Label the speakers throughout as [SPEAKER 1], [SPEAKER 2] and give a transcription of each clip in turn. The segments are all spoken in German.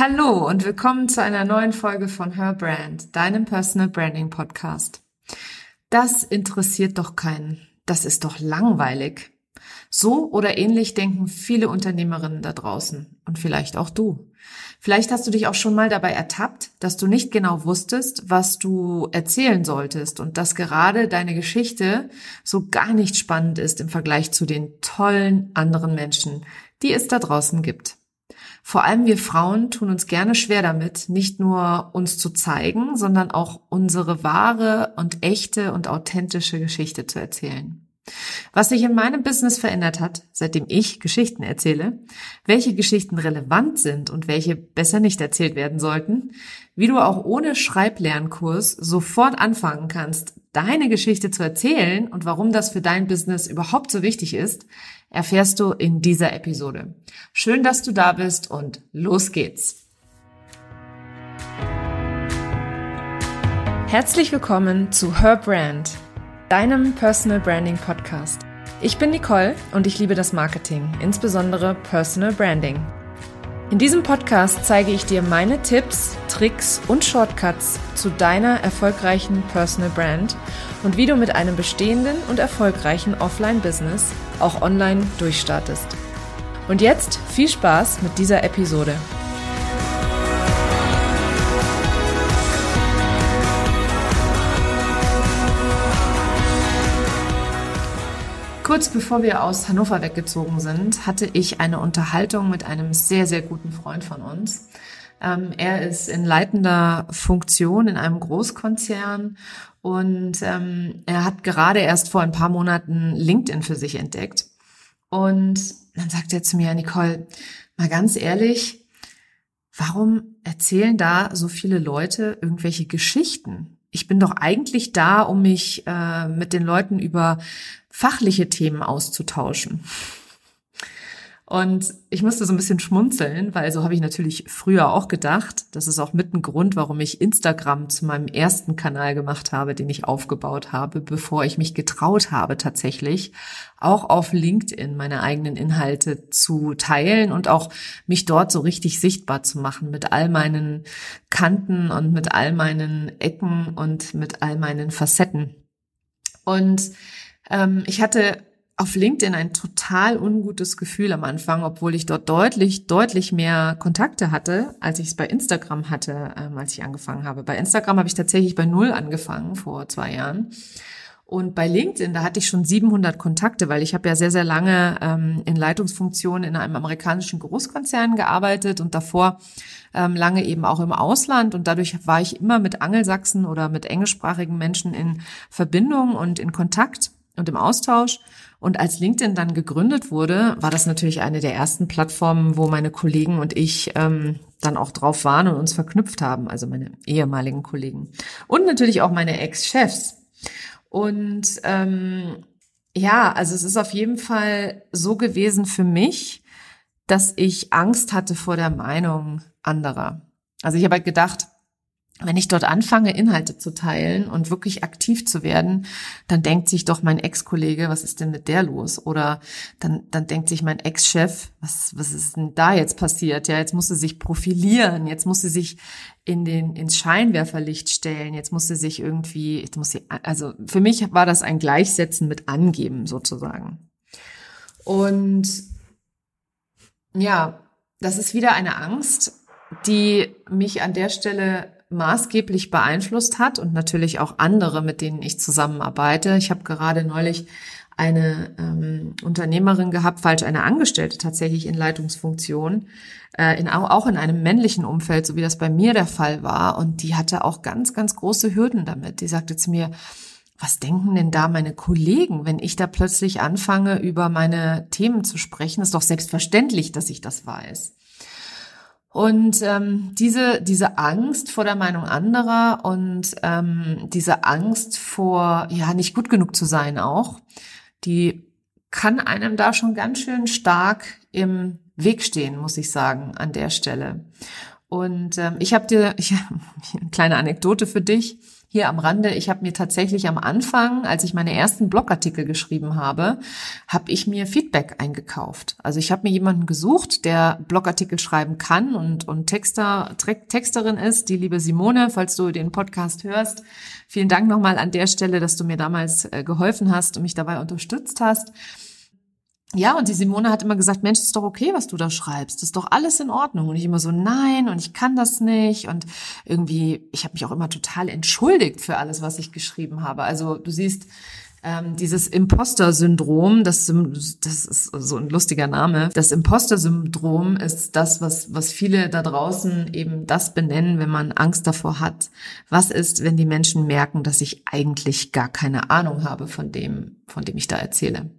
[SPEAKER 1] Hallo und willkommen zu einer neuen Folge von Her Brand, deinem Personal Branding Podcast. Das interessiert doch keinen. Das ist doch langweilig. So oder ähnlich denken viele Unternehmerinnen da draußen und vielleicht auch du. Vielleicht hast du dich auch schon mal dabei ertappt, dass du nicht genau wusstest, was du erzählen solltest und dass gerade deine Geschichte so gar nicht spannend ist im Vergleich zu den tollen anderen Menschen, die es da draußen gibt. Vor allem wir Frauen tun uns gerne schwer damit, nicht nur uns zu zeigen, sondern auch unsere wahre und echte und authentische Geschichte zu erzählen. Was sich in meinem Business verändert hat, seitdem ich Geschichten erzähle, welche Geschichten relevant sind und welche besser nicht erzählt werden sollten, wie du auch ohne Schreiblernkurs sofort anfangen kannst, deine Geschichte zu erzählen und warum das für dein Business überhaupt so wichtig ist, erfährst du in dieser Episode. Schön, dass du da bist und los geht's. Herzlich willkommen zu Her Brand, deinem Personal Branding Podcast. Ich bin Nicole und ich liebe das Marketing, insbesondere Personal Branding. In diesem Podcast zeige ich dir meine Tipps, Tricks und Shortcuts zu deiner erfolgreichen Personal Brand und wie du mit einem bestehenden und erfolgreichen Offline-Business auch online durchstartest. Und jetzt viel Spaß mit dieser Episode. Kurz bevor wir aus Hannover weggezogen sind, hatte ich eine Unterhaltung mit einem sehr, sehr guten Freund von uns. Ähm, er ist in leitender Funktion in einem Großkonzern und ähm, er hat gerade erst vor ein paar Monaten LinkedIn für sich entdeckt. Und dann sagt er zu mir, Nicole, mal ganz ehrlich, warum erzählen da so viele Leute irgendwelche Geschichten? ich bin doch eigentlich da, um mich äh, mit den Leuten über fachliche Themen auszutauschen. Und ich musste so ein bisschen schmunzeln, weil so habe ich natürlich früher auch gedacht. Das ist auch mit ein Grund, warum ich Instagram zu meinem ersten Kanal gemacht habe, den ich aufgebaut habe, bevor ich mich getraut habe, tatsächlich auch auf LinkedIn meine eigenen Inhalte zu teilen und auch mich dort so richtig sichtbar zu machen mit all meinen Kanten und mit all meinen Ecken und mit all meinen Facetten. Und ähm, ich hatte auf LinkedIn ein total ungutes Gefühl am Anfang, obwohl ich dort deutlich, deutlich mehr Kontakte hatte, als ich es bei Instagram hatte, ähm, als ich angefangen habe. Bei Instagram habe ich tatsächlich bei Null angefangen vor zwei Jahren. Und bei LinkedIn, da hatte ich schon 700 Kontakte, weil ich habe ja sehr, sehr lange ähm, in Leitungsfunktionen in einem amerikanischen Großkonzern gearbeitet und davor ähm, lange eben auch im Ausland. Und dadurch war ich immer mit Angelsachsen oder mit englischsprachigen Menschen in Verbindung und in Kontakt und im Austausch. Und als LinkedIn dann gegründet wurde, war das natürlich eine der ersten Plattformen, wo meine Kollegen und ich ähm, dann auch drauf waren und uns verknüpft haben, also meine ehemaligen Kollegen. Und natürlich auch meine Ex-Chefs. Und ähm, ja, also es ist auf jeden Fall so gewesen für mich, dass ich Angst hatte vor der Meinung anderer. Also ich habe halt gedacht, wenn ich dort anfange, Inhalte zu teilen und wirklich aktiv zu werden, dann denkt sich doch mein Ex-Kollege, was ist denn mit der los? Oder dann, dann denkt sich mein Ex-Chef, was, was ist denn da jetzt passiert? Ja, jetzt muss sie sich profilieren, jetzt muss sie sich in den, ins Scheinwerferlicht stellen, jetzt muss sie sich irgendwie, jetzt muss sie, also für mich war das ein Gleichsetzen mit Angeben sozusagen. Und ja, das ist wieder eine Angst, die mich an der Stelle maßgeblich beeinflusst hat und natürlich auch andere, mit denen ich zusammenarbeite. Ich habe gerade neulich eine ähm, Unternehmerin gehabt, falsch eine Angestellte tatsächlich in Leitungsfunktion, äh, in, auch in einem männlichen Umfeld, so wie das bei mir der Fall war. Und die hatte auch ganz, ganz große Hürden damit. Die sagte zu mir, was denken denn da meine Kollegen, wenn ich da plötzlich anfange, über meine Themen zu sprechen? Ist doch selbstverständlich, dass ich das weiß. Und ähm, diese, diese Angst vor der Meinung anderer und ähm, diese Angst vor, ja, nicht gut genug zu sein auch, die kann einem da schon ganz schön stark im Weg stehen, muss ich sagen, an der Stelle. Und ähm, ich habe dir ich, eine kleine Anekdote für dich. Hier am Rande, ich habe mir tatsächlich am Anfang, als ich meine ersten Blogartikel geschrieben habe, habe ich mir Feedback eingekauft. Also ich habe mir jemanden gesucht, der Blogartikel schreiben kann und, und Texter, Texterin ist, die liebe Simone, falls du den Podcast hörst. Vielen Dank nochmal an der Stelle, dass du mir damals äh, geholfen hast und mich dabei unterstützt hast. Ja, und die Simone hat immer gesagt, Mensch, ist doch okay, was du da schreibst. Ist doch alles in Ordnung. Und ich immer so, nein, und ich kann das nicht. Und irgendwie, ich habe mich auch immer total entschuldigt für alles, was ich geschrieben habe. Also du siehst, ähm, dieses Imposter-Syndrom, das, das ist so ein lustiger Name. Das Imposter-Syndrom ist das, was, was viele da draußen eben das benennen, wenn man Angst davor hat. Was ist, wenn die Menschen merken, dass ich eigentlich gar keine Ahnung habe von dem, von dem ich da erzähle?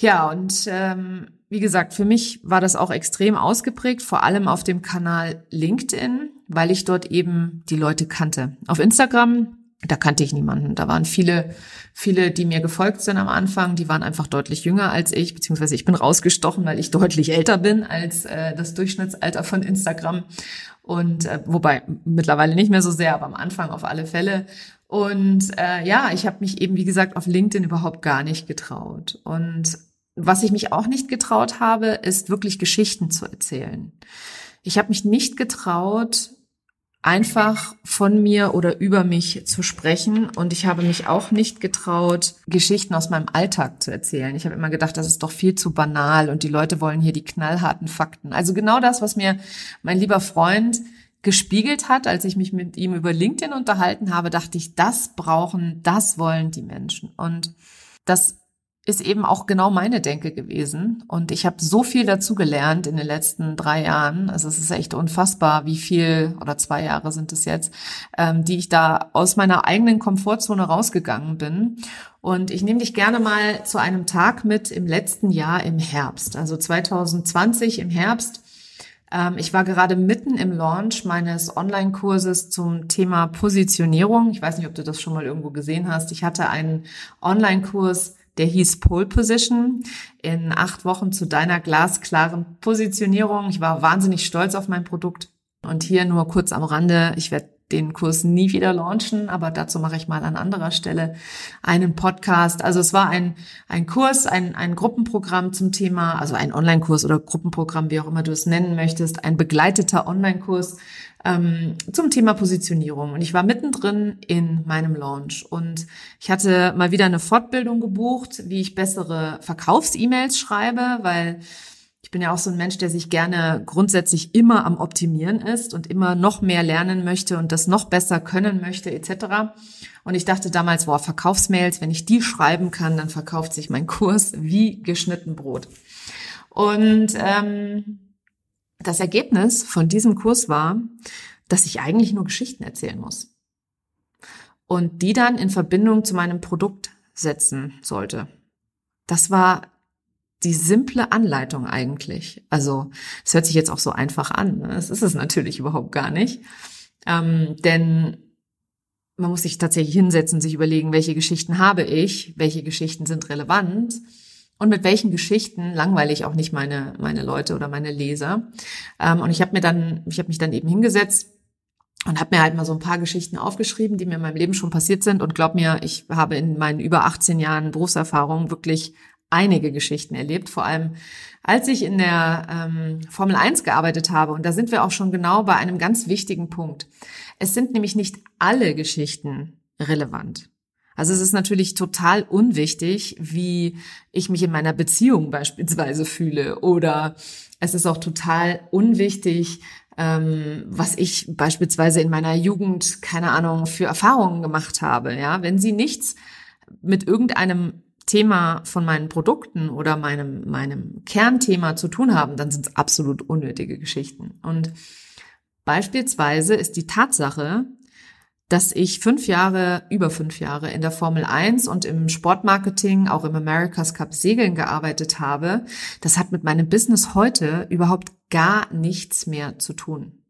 [SPEAKER 1] Ja, und ähm, wie gesagt, für mich war das auch extrem ausgeprägt, vor allem auf dem Kanal LinkedIn, weil ich dort eben die Leute kannte. Auf Instagram, da kannte ich niemanden. Da waren viele, viele, die mir gefolgt sind am Anfang, die waren einfach deutlich jünger als ich, beziehungsweise ich bin rausgestochen, weil ich deutlich älter bin als äh, das Durchschnittsalter von Instagram. Und äh, wobei mittlerweile nicht mehr so sehr, aber am Anfang auf alle Fälle. Und äh, ja, ich habe mich eben, wie gesagt, auf LinkedIn überhaupt gar nicht getraut. Und was ich mich auch nicht getraut habe, ist wirklich Geschichten zu erzählen. Ich habe mich nicht getraut, einfach von mir oder über mich zu sprechen und ich habe mich auch nicht getraut, Geschichten aus meinem Alltag zu erzählen. Ich habe immer gedacht, das ist doch viel zu banal und die Leute wollen hier die knallharten Fakten. Also genau das, was mir mein lieber Freund gespiegelt hat, als ich mich mit ihm über LinkedIn unterhalten habe, dachte ich, das brauchen, das wollen die Menschen. Und das ist eben auch genau meine Denke gewesen. Und ich habe so viel dazu gelernt in den letzten drei Jahren. Also es ist echt unfassbar, wie viel, oder zwei Jahre sind es jetzt, ähm, die ich da aus meiner eigenen Komfortzone rausgegangen bin. Und ich nehme dich gerne mal zu einem Tag mit im letzten Jahr im Herbst, also 2020 im Herbst. Ähm, ich war gerade mitten im Launch meines Online-Kurses zum Thema Positionierung. Ich weiß nicht, ob du das schon mal irgendwo gesehen hast. Ich hatte einen Online-Kurs der hieß Pole Position in acht Wochen zu deiner glasklaren Positionierung. Ich war wahnsinnig stolz auf mein Produkt. Und hier nur kurz am Rande, ich werde den Kurs nie wieder launchen, aber dazu mache ich mal an anderer Stelle einen Podcast. Also es war ein, ein Kurs, ein, ein Gruppenprogramm zum Thema, also ein Online-Kurs oder Gruppenprogramm, wie auch immer du es nennen möchtest, ein begleiteter Online-Kurs ähm, zum Thema Positionierung. Und ich war mittendrin in meinem Launch und ich hatte mal wieder eine Fortbildung gebucht, wie ich bessere Verkaufs-E-Mails schreibe, weil ich bin ja auch so ein Mensch, der sich gerne grundsätzlich immer am Optimieren ist und immer noch mehr lernen möchte und das noch besser können möchte etc. Und ich dachte damals, boah, Verkaufsmails, wenn ich die schreiben kann, dann verkauft sich mein Kurs wie geschnitten Brot. Und ähm, das Ergebnis von diesem Kurs war, dass ich eigentlich nur Geschichten erzählen muss. Und die dann in Verbindung zu meinem Produkt setzen sollte. Das war die simple Anleitung eigentlich. Also es hört sich jetzt auch so einfach an. Ne? Das ist es natürlich überhaupt gar nicht. Ähm, denn man muss sich tatsächlich hinsetzen, sich überlegen, welche Geschichten habe ich, welche Geschichten sind relevant und mit welchen Geschichten langweile ich auch nicht meine, meine Leute oder meine Leser. Ähm, und ich habe mir dann, ich habe mich dann eben hingesetzt und habe mir halt mal so ein paar Geschichten aufgeschrieben, die mir in meinem Leben schon passiert sind. Und glaub mir, ich habe in meinen über 18 Jahren Berufserfahrung wirklich einige Geschichten erlebt, vor allem als ich in der ähm, Formel 1 gearbeitet habe. Und da sind wir auch schon genau bei einem ganz wichtigen Punkt. Es sind nämlich nicht alle Geschichten relevant. Also es ist natürlich total unwichtig, wie ich mich in meiner Beziehung beispielsweise fühle. Oder es ist auch total unwichtig, ähm, was ich beispielsweise in meiner Jugend, keine Ahnung, für Erfahrungen gemacht habe. Ja, wenn sie nichts mit irgendeinem Thema von meinen Produkten oder meinem, meinem Kernthema zu tun haben, dann sind es absolut unnötige Geschichten. Und beispielsweise ist die Tatsache, dass ich fünf Jahre, über fünf Jahre in der Formel 1 und im Sportmarketing, auch im America's Cup Segeln gearbeitet habe, das hat mit meinem Business heute überhaupt gar nichts mehr zu tun.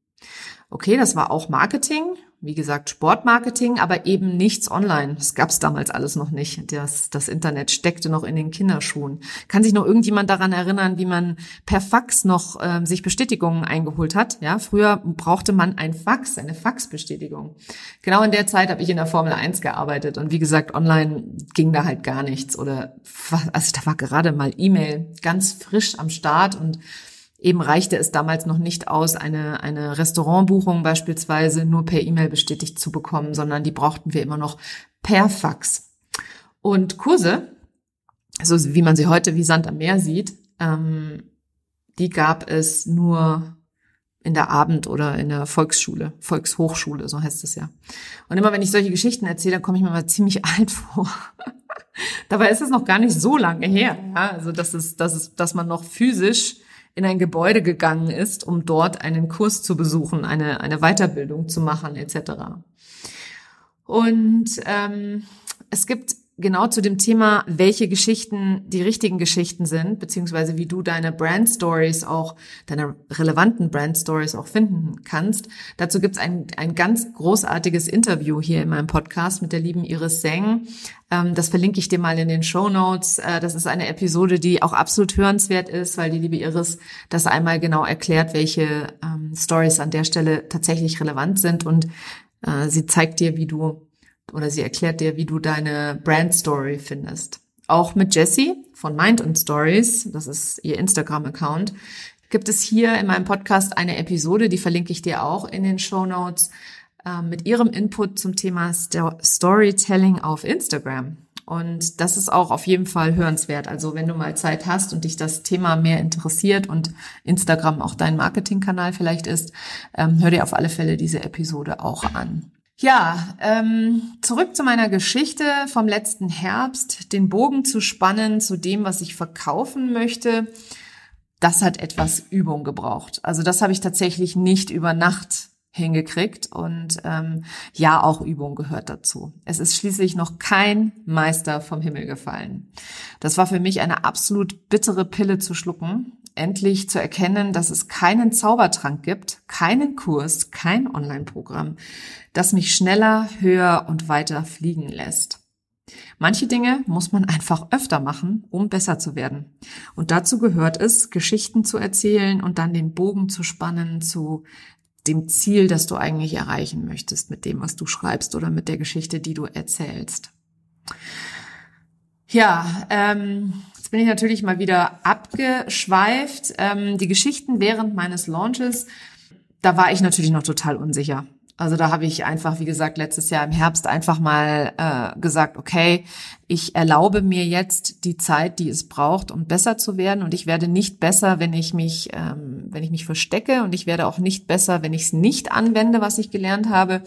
[SPEAKER 1] Okay, das war auch Marketing, wie gesagt, Sportmarketing, aber eben nichts online. Das gab es damals alles noch nicht. Das, das Internet steckte noch in den Kinderschuhen. Kann sich noch irgendjemand daran erinnern, wie man per Fax noch ähm, sich Bestätigungen eingeholt hat? Ja, früher brauchte man ein Fax, eine Faxbestätigung. Genau in der Zeit habe ich in der Formel 1 gearbeitet und wie gesagt, online ging da halt gar nichts oder also da war gerade mal E-Mail ganz frisch am Start und Eben reichte es damals noch nicht aus, eine, eine Restaurantbuchung beispielsweise nur per E-Mail bestätigt zu bekommen, sondern die brauchten wir immer noch per Fax. Und Kurse, so wie man sie heute wie Sand am Meer sieht, ähm, die gab es nur in der Abend- oder in der Volksschule, Volkshochschule, so heißt es ja. Und immer wenn ich solche Geschichten erzähle, komme ich mir mal ziemlich alt vor. Dabei ist es noch gar nicht so lange her, ja? also dass es, dass es, dass man noch physisch in ein Gebäude gegangen ist, um dort einen Kurs zu besuchen, eine, eine Weiterbildung zu machen etc. Und ähm, es gibt genau zu dem Thema, welche Geschichten die richtigen Geschichten sind, beziehungsweise wie du deine Brand Stories auch, deine relevanten Brand Stories auch finden kannst. Dazu gibt's ein, ein ganz großartiges Interview hier in meinem Podcast mit der lieben Iris Seng. Ähm, das verlinke ich dir mal in den Show Notes. Äh, das ist eine Episode, die auch absolut hörenswert ist, weil die liebe Iris das einmal genau erklärt, welche ähm, Stories an der Stelle tatsächlich relevant sind und äh, sie zeigt dir, wie du oder sie erklärt dir, wie du deine Brand Story findest. Auch mit Jessie von Mind and Stories, das ist ihr Instagram-Account, gibt es hier in meinem Podcast eine Episode, die verlinke ich dir auch in den Show Notes, äh, mit ihrem Input zum Thema Sto Storytelling auf Instagram. Und das ist auch auf jeden Fall hörenswert. Also wenn du mal Zeit hast und dich das Thema mehr interessiert und Instagram auch dein Marketingkanal vielleicht ist, ähm, hör dir auf alle Fälle diese Episode auch an. Ja, ähm, zurück zu meiner Geschichte vom letzten Herbst, den Bogen zu spannen zu dem, was ich verkaufen möchte. Das hat etwas Übung gebraucht. Also das habe ich tatsächlich nicht über Nacht hingekriegt und ähm, ja, auch Übung gehört dazu. Es ist schließlich noch kein Meister vom Himmel gefallen. Das war für mich eine absolut bittere Pille zu schlucken, endlich zu erkennen, dass es keinen Zaubertrank gibt, keinen Kurs, kein Online-Programm, das mich schneller, höher und weiter fliegen lässt. Manche Dinge muss man einfach öfter machen, um besser zu werden. Und dazu gehört es, Geschichten zu erzählen und dann den Bogen zu spannen zu dem Ziel, das du eigentlich erreichen möchtest mit dem, was du schreibst oder mit der Geschichte, die du erzählst. Ja, ähm, Jetzt bin ich natürlich mal wieder abgeschweift. Ähm, die Geschichten während meines Launches, da war ich natürlich noch total unsicher. Also da habe ich einfach, wie gesagt, letztes Jahr im Herbst einfach mal äh, gesagt, okay, ich erlaube mir jetzt die Zeit, die es braucht, um besser zu werden. Und ich werde nicht besser, wenn ich mich, ähm, wenn ich mich verstecke. Und ich werde auch nicht besser, wenn ich es nicht anwende, was ich gelernt habe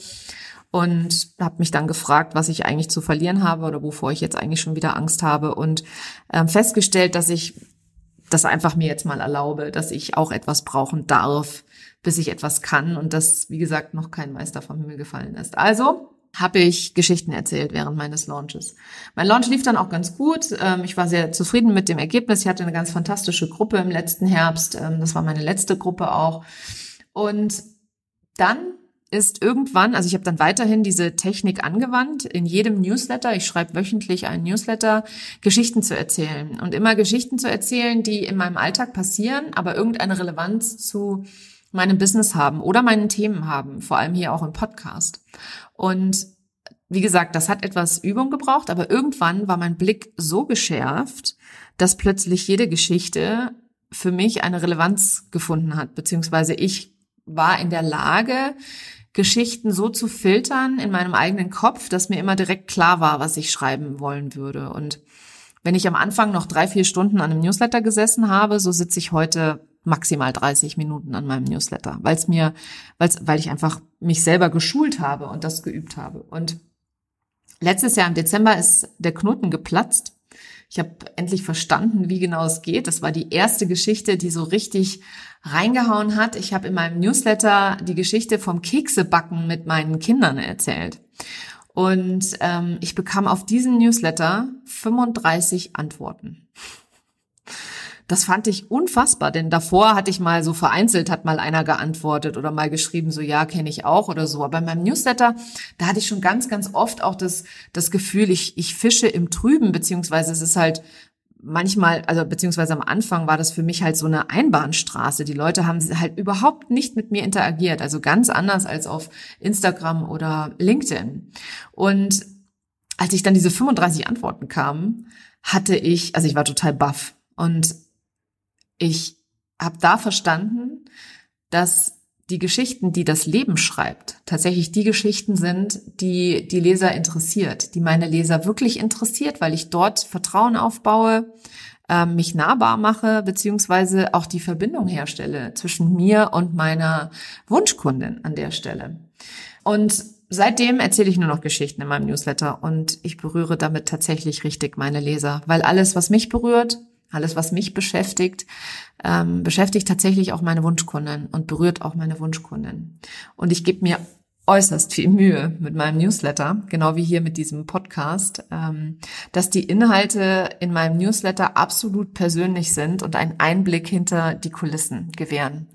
[SPEAKER 1] und habe mich dann gefragt, was ich eigentlich zu verlieren habe oder wovor ich jetzt eigentlich schon wieder Angst habe und ähm, festgestellt, dass ich das einfach mir jetzt mal erlaube, dass ich auch etwas brauchen darf, bis ich etwas kann und das, wie gesagt, noch kein Meister vom Himmel gefallen ist. Also habe ich Geschichten erzählt während meines Launches. Mein Launch lief dann auch ganz gut. Ähm, ich war sehr zufrieden mit dem Ergebnis. Ich hatte eine ganz fantastische Gruppe im letzten Herbst. Ähm, das war meine letzte Gruppe auch. Und dann ist irgendwann, also ich habe dann weiterhin diese Technik angewandt, in jedem Newsletter, ich schreibe wöchentlich einen Newsletter, Geschichten zu erzählen. Und immer Geschichten zu erzählen, die in meinem Alltag passieren, aber irgendeine Relevanz zu meinem Business haben oder meinen Themen haben, vor allem hier auch im Podcast. Und wie gesagt, das hat etwas Übung gebraucht, aber irgendwann war mein Blick so geschärft, dass plötzlich jede Geschichte für mich eine Relevanz gefunden hat, beziehungsweise ich war in der Lage, Geschichten so zu filtern in meinem eigenen Kopf, dass mir immer direkt klar war, was ich schreiben wollen würde. Und wenn ich am Anfang noch drei, vier Stunden an einem Newsletter gesessen habe, so sitze ich heute maximal 30 Minuten an meinem Newsletter, weil es mir, weil's, weil ich einfach mich selber geschult habe und das geübt habe. Und letztes Jahr im Dezember ist der Knoten geplatzt. Ich habe endlich verstanden, wie genau es geht. Das war die erste Geschichte, die so richtig reingehauen hat. Ich habe in meinem Newsletter die Geschichte vom Keksebacken mit meinen Kindern erzählt. Und ähm, ich bekam auf diesen Newsletter 35 Antworten. das fand ich unfassbar, denn davor hatte ich mal so vereinzelt, hat mal einer geantwortet oder mal geschrieben, so ja, kenne ich auch oder so. Aber in meinem Newsletter, da hatte ich schon ganz, ganz oft auch das, das Gefühl, ich, ich fische im Trüben, beziehungsweise es ist halt manchmal, also beziehungsweise am Anfang war das für mich halt so eine Einbahnstraße. Die Leute haben halt überhaupt nicht mit mir interagiert, also ganz anders als auf Instagram oder LinkedIn. Und als ich dann diese 35 Antworten kamen, hatte ich, also ich war total baff und ich habe da verstanden, dass die Geschichten, die das Leben schreibt, tatsächlich die Geschichten sind, die die Leser interessiert, die meine Leser wirklich interessiert, weil ich dort Vertrauen aufbaue, äh, mich nahbar mache, beziehungsweise auch die Verbindung herstelle zwischen mir und meiner Wunschkundin an der Stelle. Und seitdem erzähle ich nur noch Geschichten in meinem Newsletter und ich berühre damit tatsächlich richtig meine Leser, weil alles, was mich berührt, alles, was mich beschäftigt, ähm, beschäftigt tatsächlich auch meine Wunschkunden und berührt auch meine Wunschkunden. Und ich gebe mir äußerst viel Mühe mit meinem Newsletter, genau wie hier mit diesem Podcast, ähm, dass die Inhalte in meinem Newsletter absolut persönlich sind und einen Einblick hinter die Kulissen gewähren.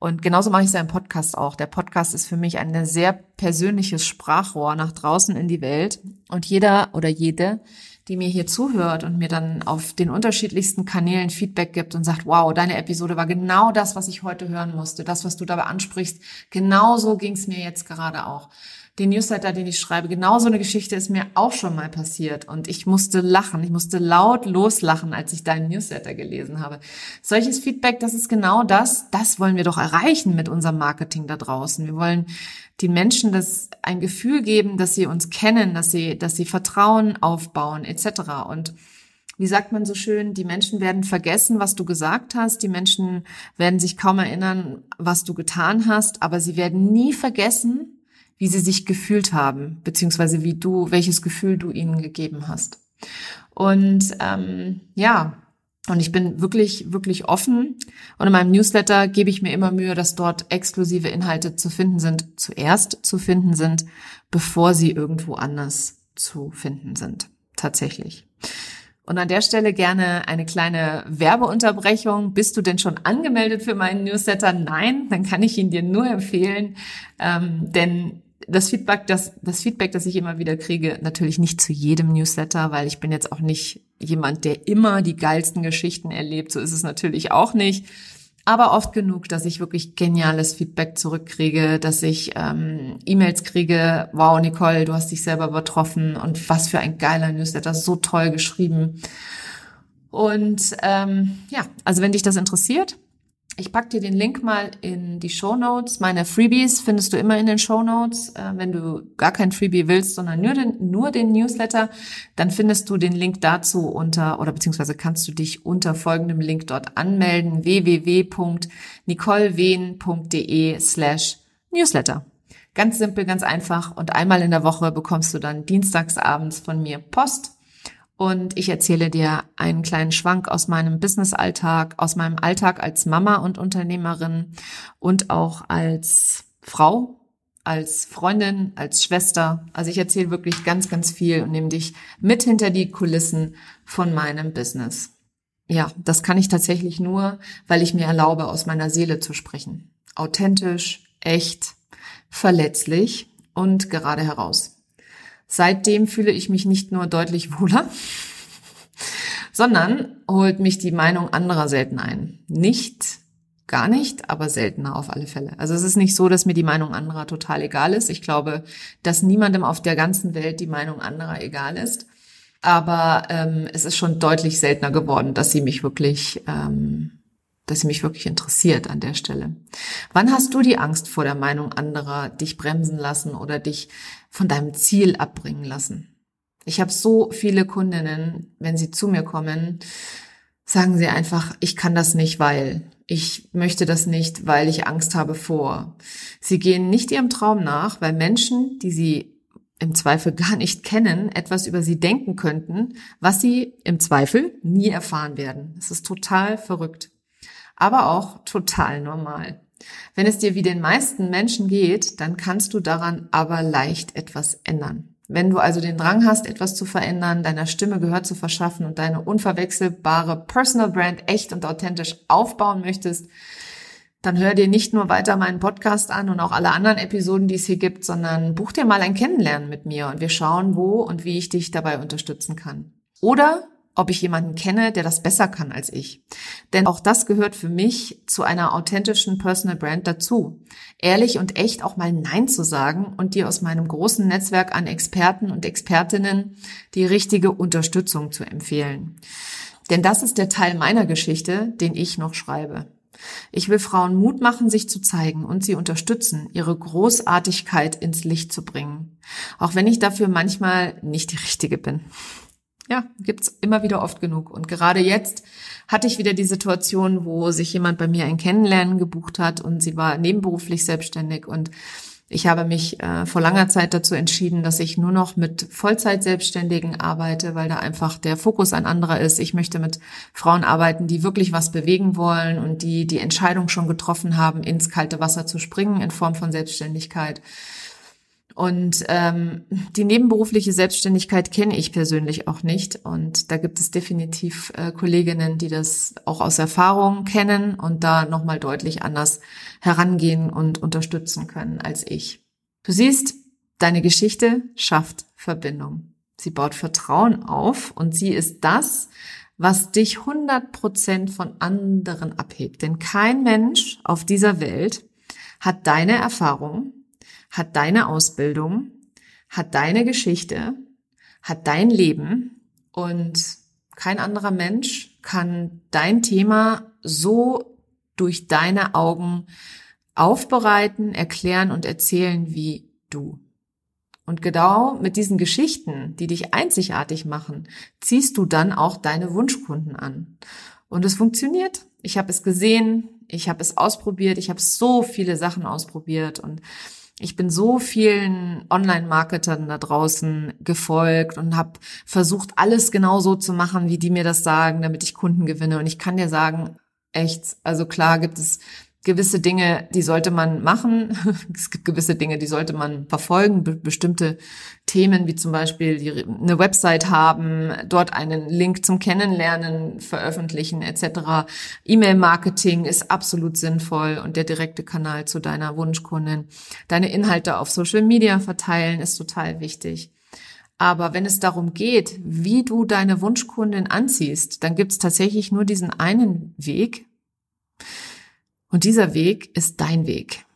[SPEAKER 1] Und genauso mache ich es ja im Podcast auch. Der Podcast ist für mich ein sehr persönliches Sprachrohr nach draußen in die Welt. Und jeder oder jede, die mir hier zuhört und mir dann auf den unterschiedlichsten Kanälen Feedback gibt und sagt, wow, deine Episode war genau das, was ich heute hören musste. Das, was du dabei ansprichst, genauso ging es mir jetzt gerade auch den Newsletter, den ich schreibe, genauso eine Geschichte ist mir auch schon mal passiert und ich musste lachen, ich musste laut loslachen, als ich deinen Newsletter gelesen habe. Solches Feedback, das ist genau das, das wollen wir doch erreichen mit unserem Marketing da draußen. Wir wollen den Menschen das ein Gefühl geben, dass sie uns kennen, dass sie, dass sie Vertrauen aufbauen, etc. Und wie sagt man so schön, die Menschen werden vergessen, was du gesagt hast, die Menschen werden sich kaum erinnern, was du getan hast, aber sie werden nie vergessen, wie sie sich gefühlt haben, beziehungsweise wie du, welches Gefühl du ihnen gegeben hast. Und ähm, ja, und ich bin wirklich, wirklich offen. Und in meinem Newsletter gebe ich mir immer Mühe, dass dort exklusive Inhalte zu finden sind, zuerst zu finden sind, bevor sie irgendwo anders zu finden sind. Tatsächlich. Und an der Stelle gerne eine kleine Werbeunterbrechung. Bist du denn schon angemeldet für meinen Newsletter? Nein, dann kann ich ihn dir nur empfehlen, ähm, denn das Feedback, das, das Feedback, das ich immer wieder kriege, natürlich nicht zu jedem Newsletter, weil ich bin jetzt auch nicht jemand, der immer die geilsten Geschichten erlebt. So ist es natürlich auch nicht. Aber oft genug, dass ich wirklich geniales Feedback zurückkriege, dass ich ähm, E-Mails kriege, wow, Nicole, du hast dich selber übertroffen und was für ein geiler Newsletter, so toll geschrieben. Und ähm, ja, also wenn dich das interessiert, ich pack dir den Link mal in die Show Notes. Meine Freebies findest du immer in den Show Notes. Äh, wenn du gar kein Freebie willst, sondern nur den, nur den Newsletter, dann findest du den Link dazu unter, oder beziehungsweise kannst du dich unter folgendem Link dort anmelden, www.nicolewehn.de slash Newsletter. Ganz simpel, ganz einfach. Und einmal in der Woche bekommst du dann dienstagsabends von mir Post und ich erzähle dir einen kleinen Schwank aus meinem Business-Alltag, aus meinem Alltag als Mama und Unternehmerin und auch als Frau, als Freundin, als Schwester. Also ich erzähle wirklich ganz, ganz viel und nehme dich mit hinter die Kulissen von meinem Business. Ja, das kann ich tatsächlich nur, weil ich mir erlaube, aus meiner Seele zu sprechen. Authentisch, echt, verletzlich und gerade heraus. Seitdem fühle ich mich nicht nur deutlich wohler, sondern holt mich die Meinung anderer selten ein. Nicht, gar nicht, aber seltener auf alle Fälle. Also es ist nicht so, dass mir die Meinung anderer total egal ist. Ich glaube, dass niemandem auf der ganzen Welt die Meinung anderer egal ist. Aber ähm, es ist schon deutlich seltener geworden, dass sie mich wirklich ähm, dass sie mich wirklich interessiert an der Stelle. Wann hast du die Angst vor der Meinung anderer dich bremsen lassen oder dich von deinem Ziel abbringen lassen? Ich habe so viele Kundinnen, wenn sie zu mir kommen, sagen sie einfach, ich kann das nicht, weil ich möchte das nicht, weil ich Angst habe vor. Sie gehen nicht ihrem Traum nach, weil Menschen, die sie im Zweifel gar nicht kennen, etwas über sie denken könnten, was sie im Zweifel nie erfahren werden. Das ist total verrückt aber auch total normal. Wenn es dir wie den meisten Menschen geht, dann kannst du daran aber leicht etwas ändern. Wenn du also den Drang hast, etwas zu verändern, deiner Stimme Gehör zu verschaffen und deine unverwechselbare Personal Brand echt und authentisch aufbauen möchtest, dann hör dir nicht nur weiter meinen Podcast an und auch alle anderen Episoden, die es hier gibt, sondern buch dir mal ein Kennenlernen mit mir und wir schauen, wo und wie ich dich dabei unterstützen kann. Oder ob ich jemanden kenne, der das besser kann als ich. Denn auch das gehört für mich zu einer authentischen Personal Brand dazu. Ehrlich und echt auch mal Nein zu sagen und dir aus meinem großen Netzwerk an Experten und Expertinnen die richtige Unterstützung zu empfehlen. Denn das ist der Teil meiner Geschichte, den ich noch schreibe. Ich will Frauen Mut machen, sich zu zeigen und sie unterstützen, ihre Großartigkeit ins Licht zu bringen. Auch wenn ich dafür manchmal nicht die Richtige bin. Ja, gibt's immer wieder oft genug. Und gerade jetzt hatte ich wieder die Situation, wo sich jemand bei mir ein Kennenlernen gebucht hat und sie war nebenberuflich selbstständig und ich habe mich äh, vor langer Zeit dazu entschieden, dass ich nur noch mit Vollzeit-Selbstständigen arbeite, weil da einfach der Fokus ein anderer ist. Ich möchte mit Frauen arbeiten, die wirklich was bewegen wollen und die die Entscheidung schon getroffen haben, ins kalte Wasser zu springen in Form von Selbstständigkeit. Und ähm, die nebenberufliche Selbstständigkeit kenne ich persönlich auch nicht. Und da gibt es definitiv äh, Kolleginnen, die das auch aus Erfahrung kennen und da nochmal deutlich anders herangehen und unterstützen können als ich. Du siehst, deine Geschichte schafft Verbindung. Sie baut Vertrauen auf und sie ist das, was dich 100 Prozent von anderen abhebt. Denn kein Mensch auf dieser Welt hat deine Erfahrung, hat deine Ausbildung, hat deine Geschichte, hat dein Leben und kein anderer Mensch kann dein Thema so durch deine Augen aufbereiten, erklären und erzählen wie du. Und genau mit diesen Geschichten, die dich einzigartig machen, ziehst du dann auch deine Wunschkunden an. Und es funktioniert. Ich habe es gesehen, ich habe es ausprobiert, ich habe so viele Sachen ausprobiert und ich bin so vielen Online-Marketern da draußen gefolgt und habe versucht, alles genau so zu machen, wie die mir das sagen, damit ich Kunden gewinne. Und ich kann dir sagen, echt, also klar gibt es gewisse Dinge, die sollte man machen. Es gibt gewisse Dinge, die sollte man verfolgen. Be bestimmte Themen, wie zum Beispiel die, eine Website haben, dort einen Link zum Kennenlernen veröffentlichen etc. E-Mail-Marketing ist absolut sinnvoll und der direkte Kanal zu deiner Wunschkundin. Deine Inhalte auf Social Media verteilen ist total wichtig. Aber wenn es darum geht, wie du deine Wunschkundin anziehst, dann gibt es tatsächlich nur diesen einen Weg, und dieser Weg ist dein Weg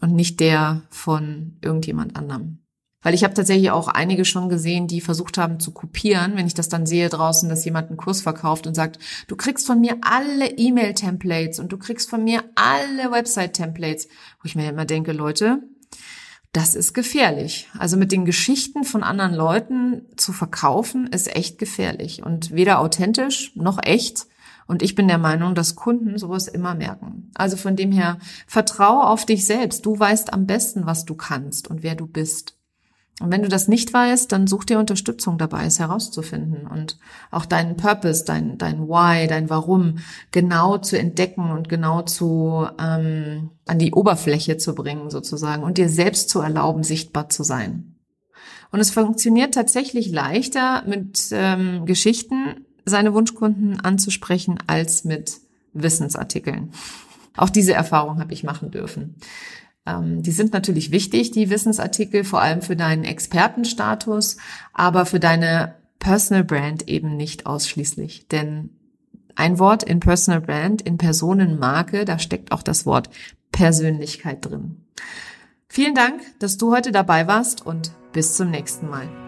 [SPEAKER 1] und nicht der von irgendjemand anderem. Weil ich habe tatsächlich auch einige schon gesehen, die versucht haben zu kopieren, wenn ich das dann sehe draußen, dass jemand einen Kurs verkauft und sagt, du kriegst von mir alle E-Mail-Templates und du kriegst von mir alle Website-Templates, wo ich mir immer denke, Leute, das ist gefährlich. Also mit den Geschichten von anderen Leuten zu verkaufen, ist echt gefährlich und weder authentisch noch echt und ich bin der Meinung, dass Kunden sowas immer merken. Also von dem her, vertraue auf dich selbst. Du weißt am besten, was du kannst und wer du bist. Und wenn du das nicht weißt, dann such dir Unterstützung dabei, es herauszufinden und auch deinen Purpose, dein, dein Why, dein Warum genau zu entdecken und genau zu ähm, an die Oberfläche zu bringen sozusagen und dir selbst zu erlauben, sichtbar zu sein. Und es funktioniert tatsächlich leichter mit ähm, Geschichten, seine Wunschkunden anzusprechen als mit Wissensartikeln. Auch diese Erfahrung habe ich machen dürfen. Ähm, die sind natürlich wichtig, die Wissensartikel, vor allem für deinen Expertenstatus, aber für deine Personal Brand eben nicht ausschließlich. Denn ein Wort in Personal Brand, in Personenmarke, da steckt auch das Wort Persönlichkeit drin. Vielen Dank, dass du heute dabei warst und bis zum nächsten Mal.